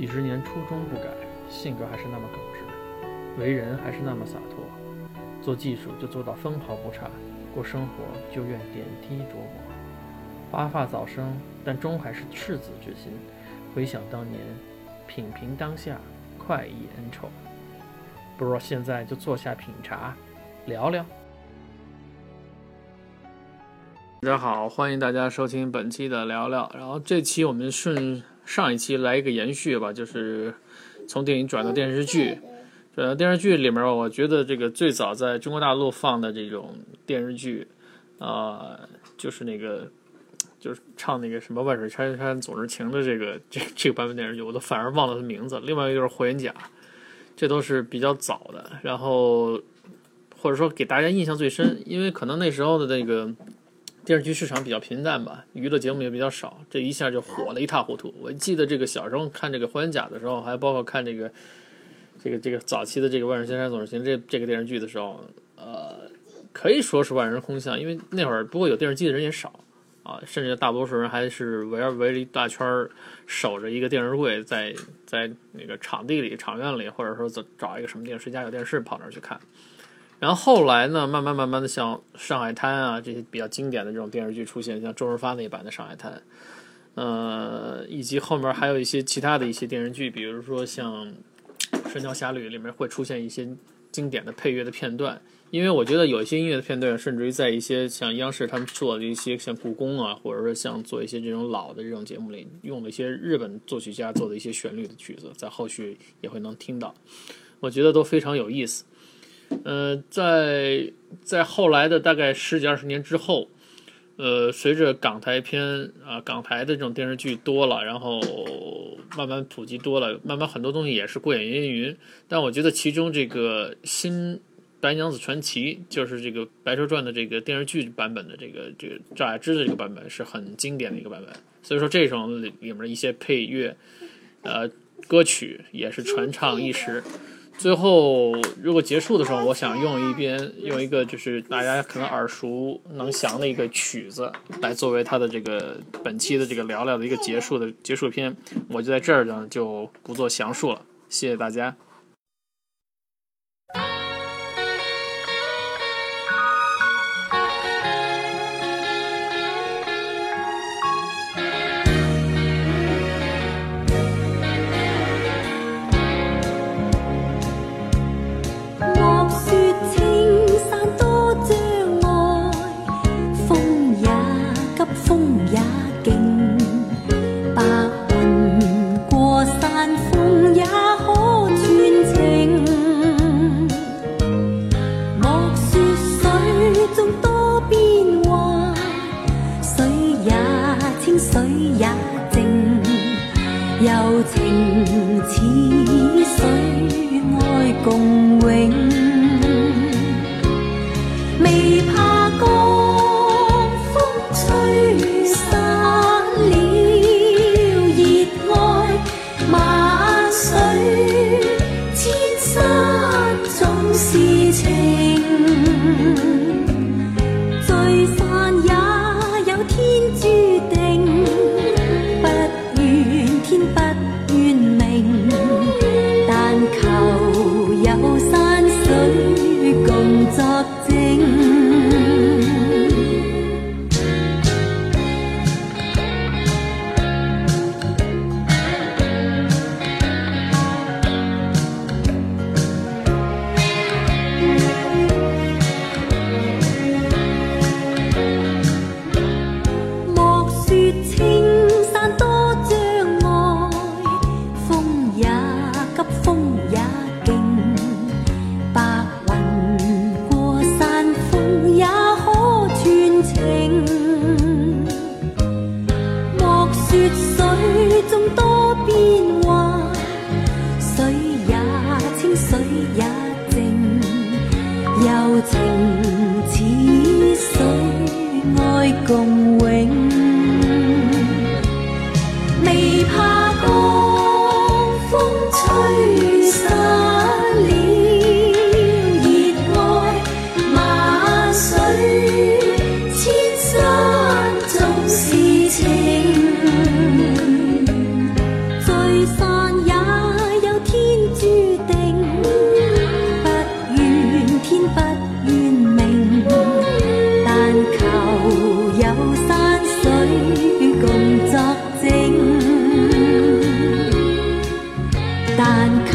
几十年初衷不改，性格还是那么耿直，为人还是那么洒脱。做技术就做到分毫不差，过生活就愿点滴琢磨。发发早生，但终还是赤子之心。回想当年，品评当下，快意恩仇。不如现在就坐下品茶，聊聊。大家好，欢迎大家收听本期的聊聊。然后这期我们顺上一期来一个延续吧，就是从电影转到电视剧。转到电视剧里面，我觉得这个最早在中国大陆放的这种电视剧，啊，就是那个就是唱那个什么“万水千山总是情”的这个这这个版本电视剧，我都反而忘了它名字。另外一个就是《霍元甲》，这都是比较早的。然后或者说给大家印象最深，因为可能那时候的那个。电视剧市场比较平淡吧，娱乐节目也比较少，这一下就火了一塌糊涂。我记得这个小时候看这个《霍元甲》的时候，还包括看这个这个这个早期的这个《万水千山总是情》这这个电视剧的时候，呃，可以说是万人空巷，因为那会儿不过有电视机的人也少啊，甚至大多数人还是围着围着一大圈守着一个电视柜，在在那个场地里、场院里，或者说找找一个什么电视家有电视跑那儿去看。然后后来呢，慢慢慢慢的，像《上海滩》啊这些比较经典的这种电视剧出现，像周润发那版的《上海滩》，呃，以及后面还有一些其他的一些电视剧，比如说像《神雕侠侣》里面会出现一些经典的配乐的片段。因为我觉得有一些音乐的片段，甚至于在一些像央视他们做的一些像故宫啊，或者说像做一些这种老的这种节目里，用了一些日本作曲家做的一些旋律的曲子，在后续也会能听到，我觉得都非常有意思。呃，在在后来的大概十几二十年之后，呃，随着港台片啊，港台的这种电视剧多了，然后慢慢普及多了，慢慢很多东西也是过眼烟云。但我觉得其中这个新《白娘子传奇》，就是这个《白蛇传》的这个电视剧版本的这个这个赵雅芝的这个版本是很经典的一个版本。所以说这种里里面的一些配乐，呃，歌曲也是传唱一时。最后，如果结束的时候，我想用一边用一个就是大家可能耳熟能详的一个曲子来作为它的这个本期的这个聊聊的一个结束的结束篇，我就在这儿呢就不做详述了，谢谢大家。最难。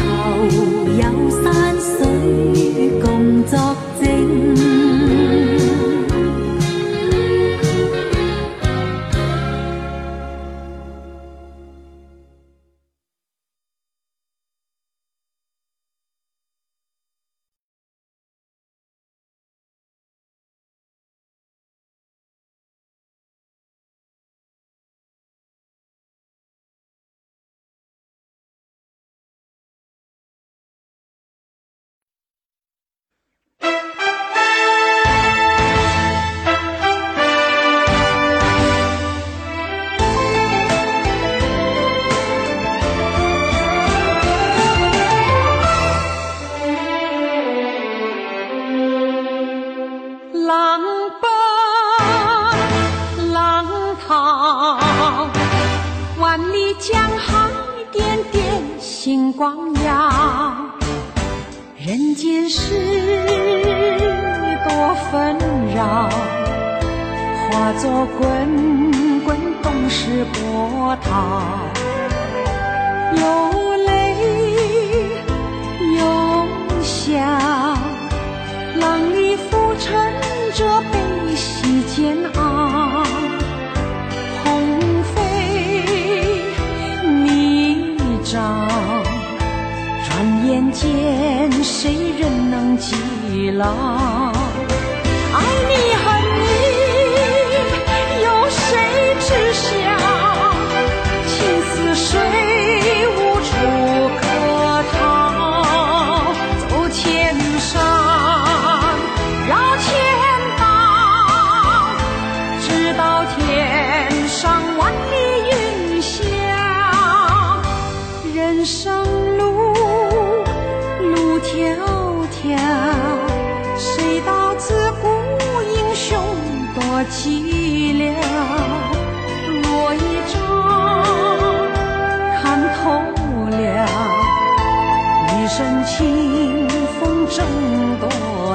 星光耀，人间事多纷扰，化作滚滚东逝波涛，有泪有笑，浪里浮沉着悲喜煎熬。鸿飞霓裳，转眼间谁人能记牢？爱你恨你，有谁知晓？情似水，无处可逃。走千山，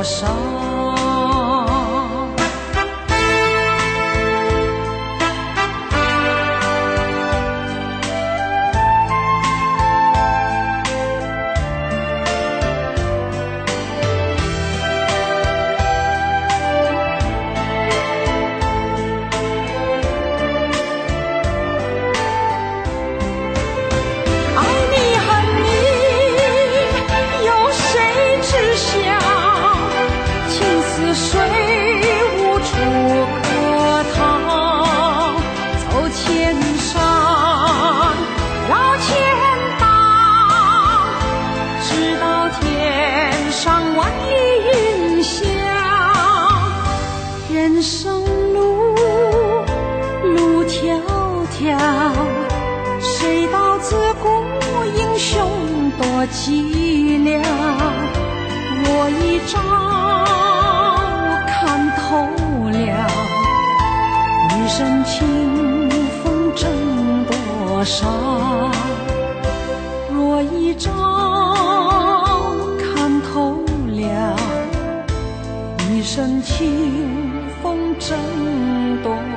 多少？一身清风挣多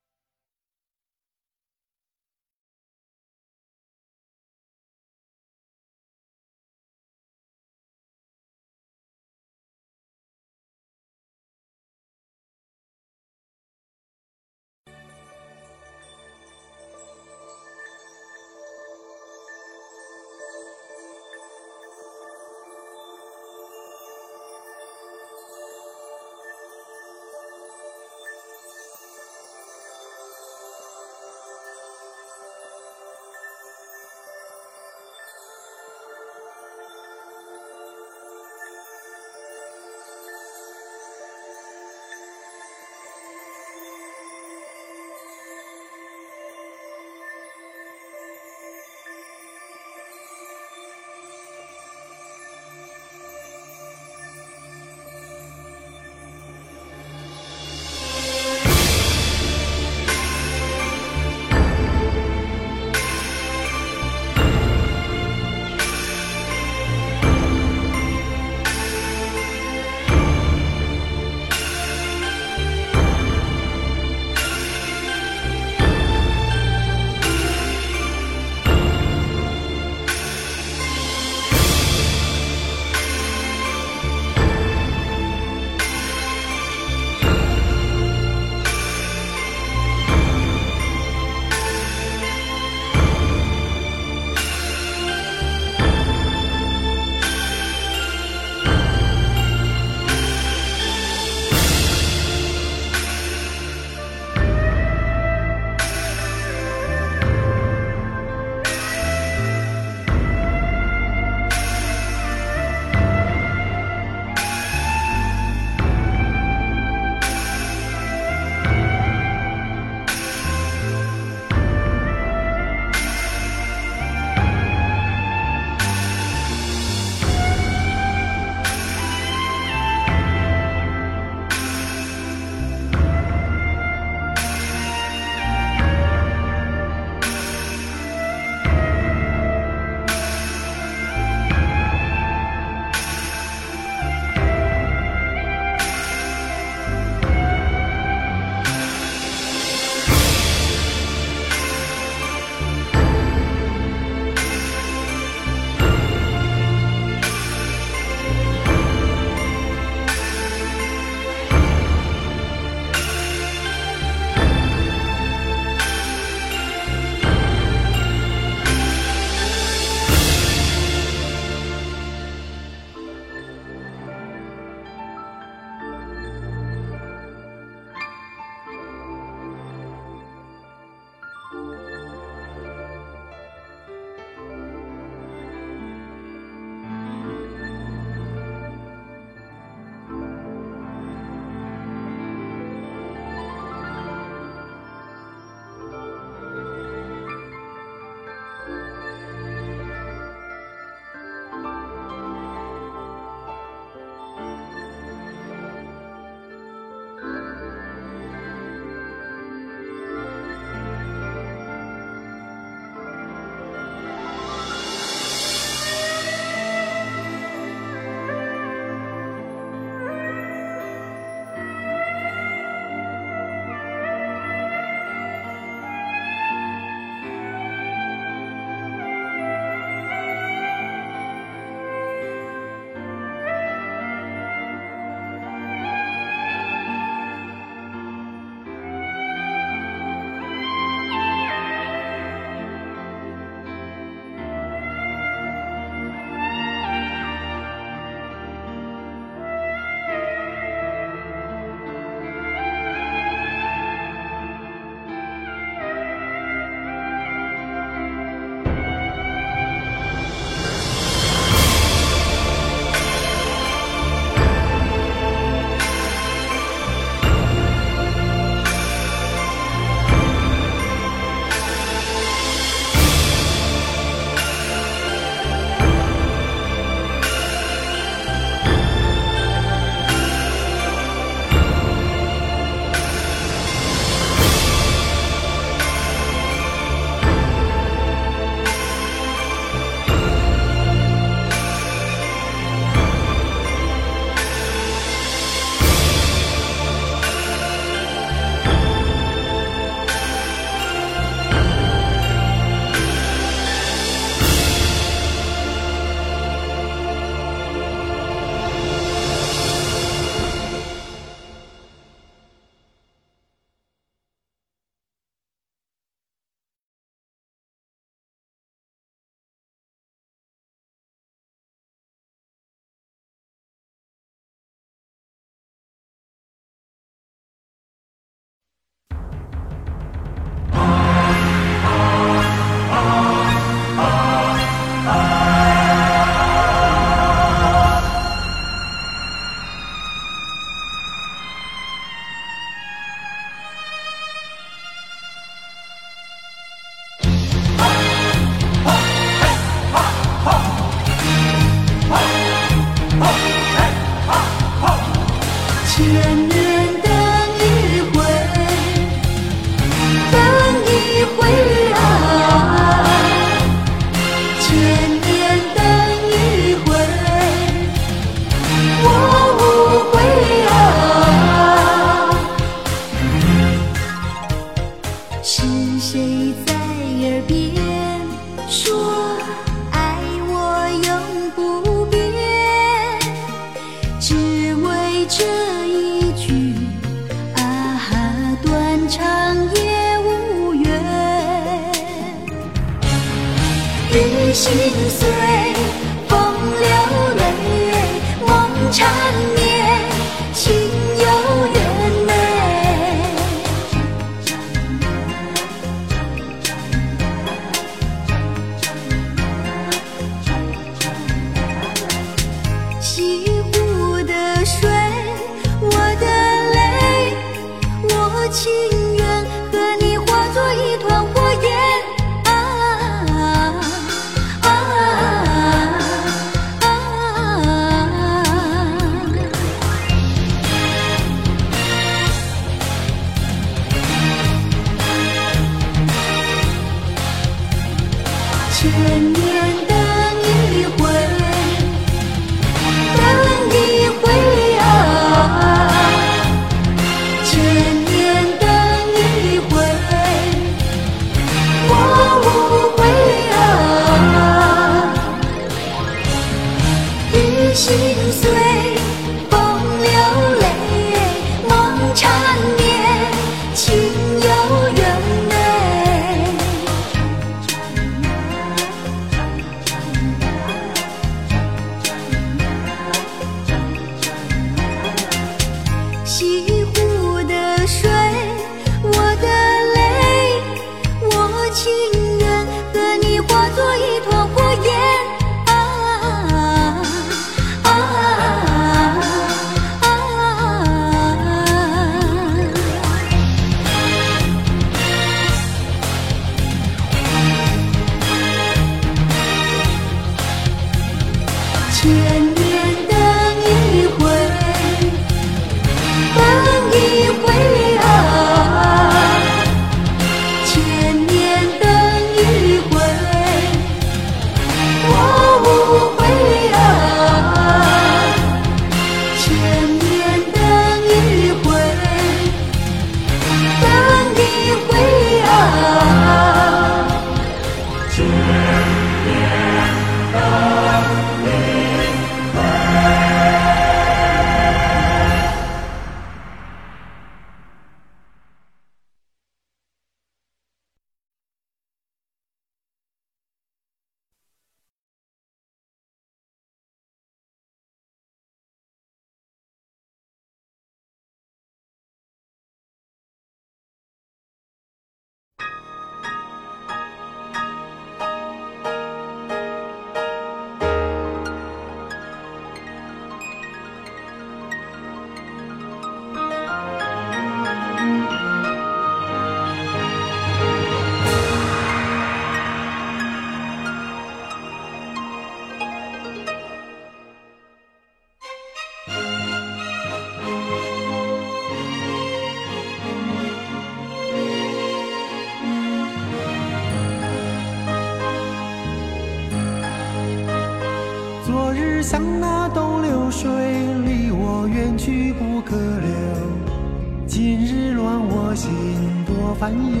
烦忧。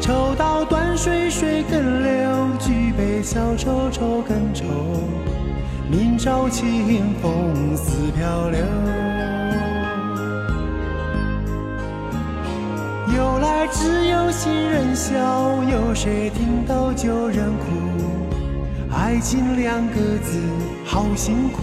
抽刀断水，水更流；举杯消愁，愁更愁。明朝清风似飘流。由来只有新人笑，有谁听到旧人哭？爱情两个字好辛苦，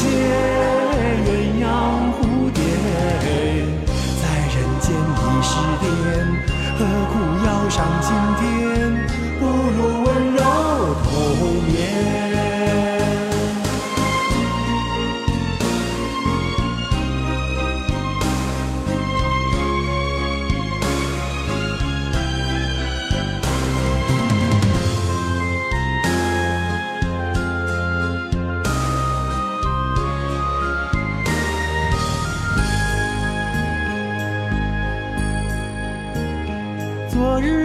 何苦要上青天？不如温柔同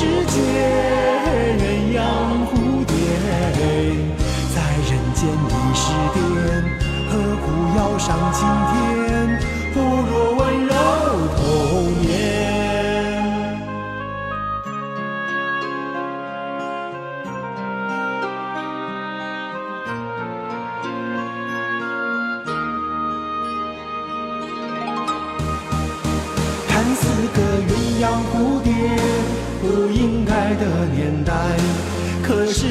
世界，鸳鸯蝴蝶，在人间已是癫，何苦要上青天？不如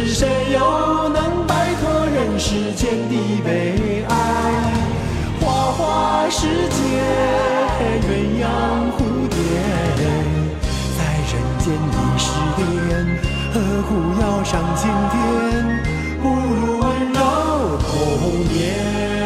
是谁又能摆脱人世间的悲哀？花花世界，鸳鸯蝴蝶，在人间已是癫，何苦要上青天？不如温柔童年。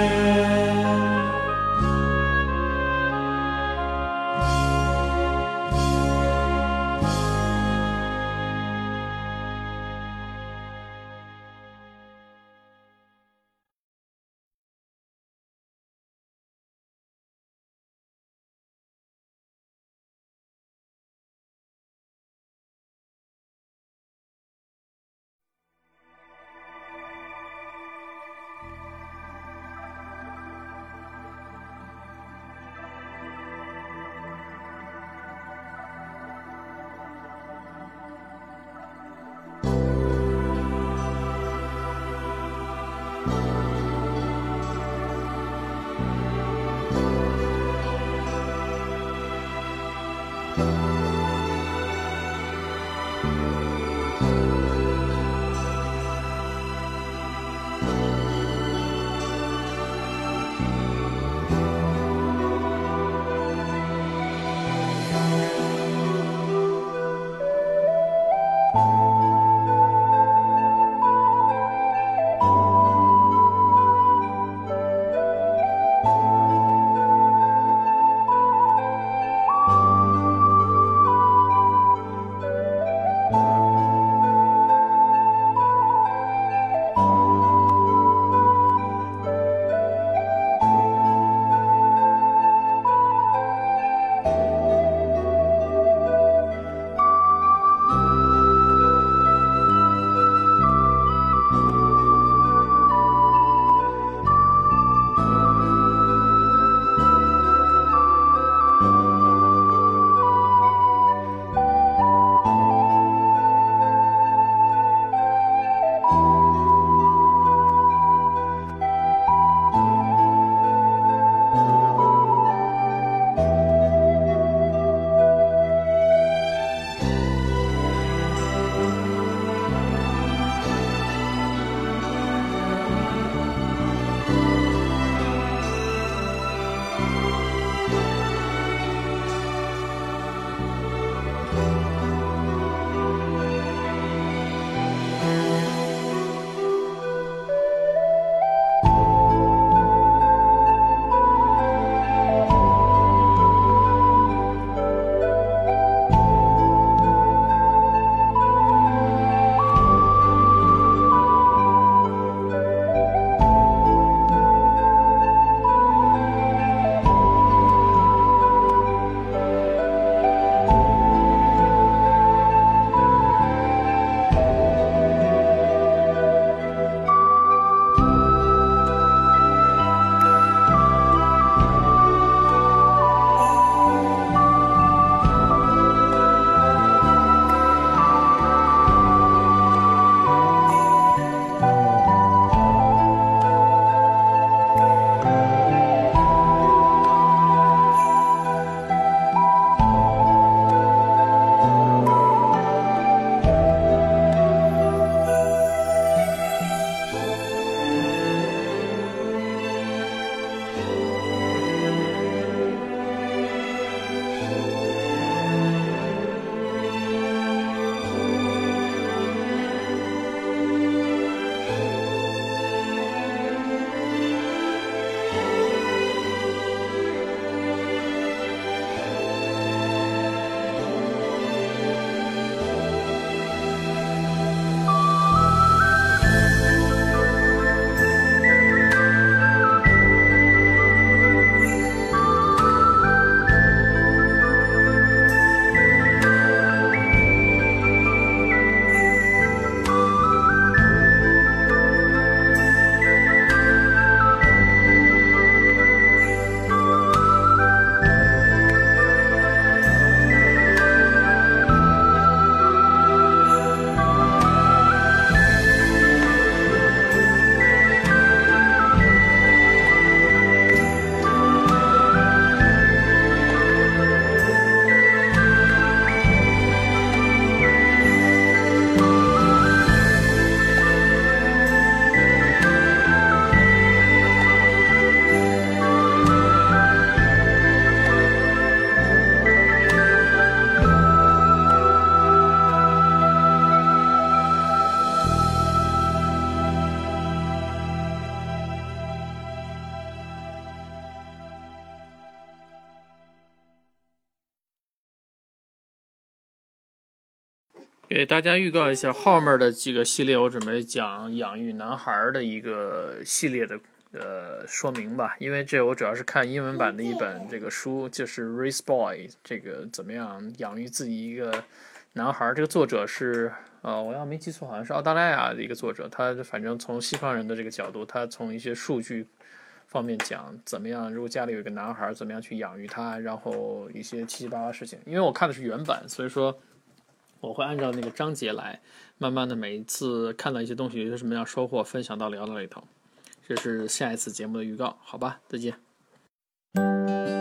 给大家预告一下，后面的几个系列我准备讲养育男孩的一个系列的呃说明吧，因为这我主要是看英文版的一本这个书，就是《Raise Boy》，这个怎么样养育自己一个男孩。这个作者是呃，我要没记错，好像是澳大利亚的一个作者，他反正从西方人的这个角度，他从一些数据方面讲怎么样，如果家里有一个男孩，怎么样去养育他，然后一些七七八八事情。因为我看的是原版，所以说。我会按照那个章节来慢慢的每一次看到一些东西有些什么样收获分享到聊到里头。这是下一次节目的预告好吧再见。